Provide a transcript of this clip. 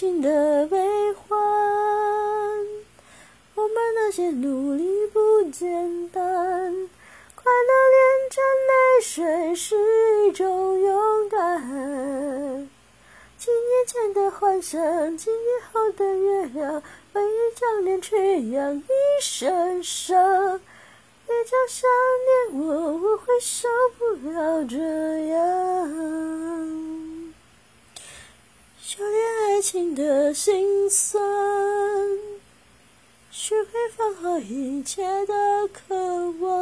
情的悲欢，我们那些努力不简单。快乐连着泪水是一种勇敢。几年前的幻想，几年后的月亮，回忆将脸去养一身伤。别叫想念我，我会受不了这样。修炼爱情的心酸，学会放好一切的渴望。